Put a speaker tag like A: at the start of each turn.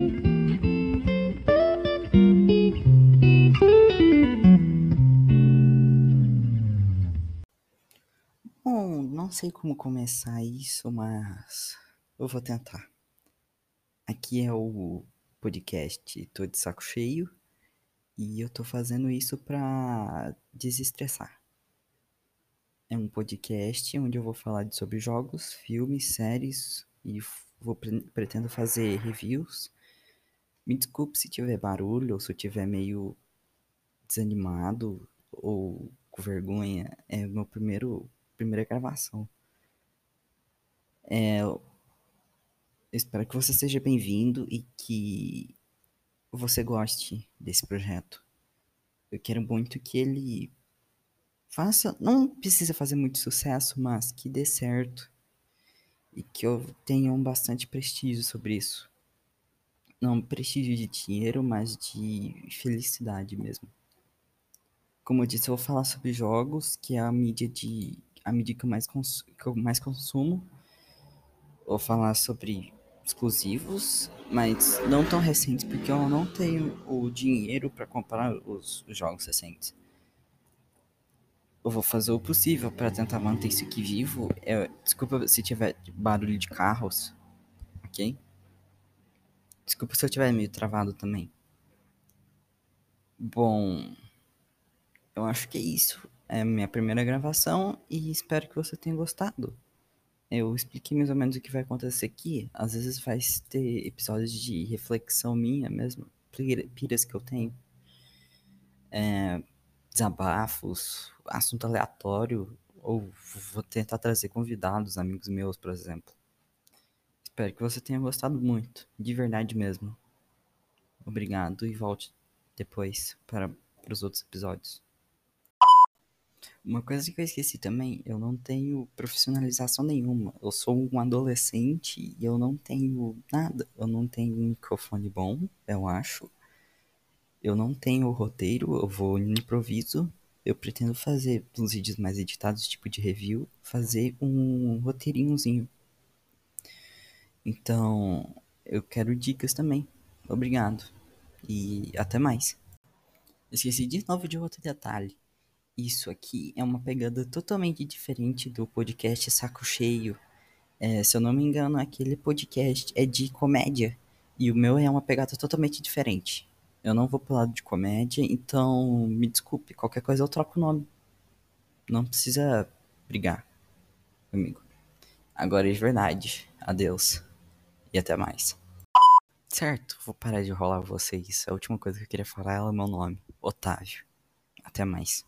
A: Bom, não sei como começar isso, mas eu vou tentar. Aqui é o podcast Tô de Saco Cheio e eu tô fazendo isso pra desestressar. É um podcast onde eu vou falar sobre jogos, filmes, séries e vou pretendo fazer reviews. Me desculpe se tiver barulho ou se eu tiver meio desanimado ou com vergonha. É meu primeiro primeira gravação. É, eu espero que você seja bem-vindo e que você goste desse projeto. Eu quero muito que ele faça, não precisa fazer muito sucesso, mas que dê certo e que eu tenha um bastante prestígio sobre isso. Não prestígio de dinheiro, mas de felicidade mesmo. Como eu disse, eu vou falar sobre jogos, que é a mídia de a mídia que eu mais, cons que eu mais consumo. Vou falar sobre exclusivos, mas não tão recentes, porque eu não tenho o dinheiro para comprar os, os, jogos recentes. Eu vou fazer o possível para tentar manter isso aqui vivo. Eu, desculpa se tiver barulho de carros, ok? Desculpa se eu tiver meio travado também. Bom, eu acho que é isso. É minha primeira gravação e espero que você tenha gostado. Eu expliquei mais ou menos o que vai acontecer aqui. Às vezes vai ter episódios de reflexão minha mesmo, piras que eu tenho. É, desabafos, assunto aleatório, ou vou tentar trazer convidados, amigos meus, por exemplo. Espero que você tenha gostado muito, de verdade mesmo. Obrigado e volte depois para, para os outros episódios. Uma coisa que eu esqueci também, eu não tenho profissionalização nenhuma. Eu sou um adolescente e eu não tenho nada. Eu não tenho um microfone bom, eu acho. Eu não tenho roteiro, eu vou no improviso. Eu pretendo fazer uns vídeos mais editados, tipo de review, fazer um roteirinhozinho. Então, eu quero dicas também. Obrigado. E até mais. Esqueci de novo de outro detalhe. Isso aqui é uma pegada totalmente diferente do podcast Saco Cheio. É, se eu não me engano, aquele podcast é de comédia. E o meu é uma pegada totalmente diferente. Eu não vou pro lado de comédia, então me desculpe, qualquer coisa eu troco o nome. Não precisa brigar comigo. Agora é de verdade. Adeus. E até mais. Certo, vou parar de rolar vocês. A última coisa que eu queria falar é o meu nome. Otávio. Até mais.